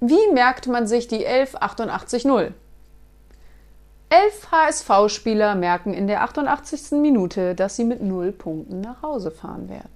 Wie merkt man sich die 11880? Elf HSV-Spieler merken in der 88. Minute, dass sie mit null Punkten nach Hause fahren werden.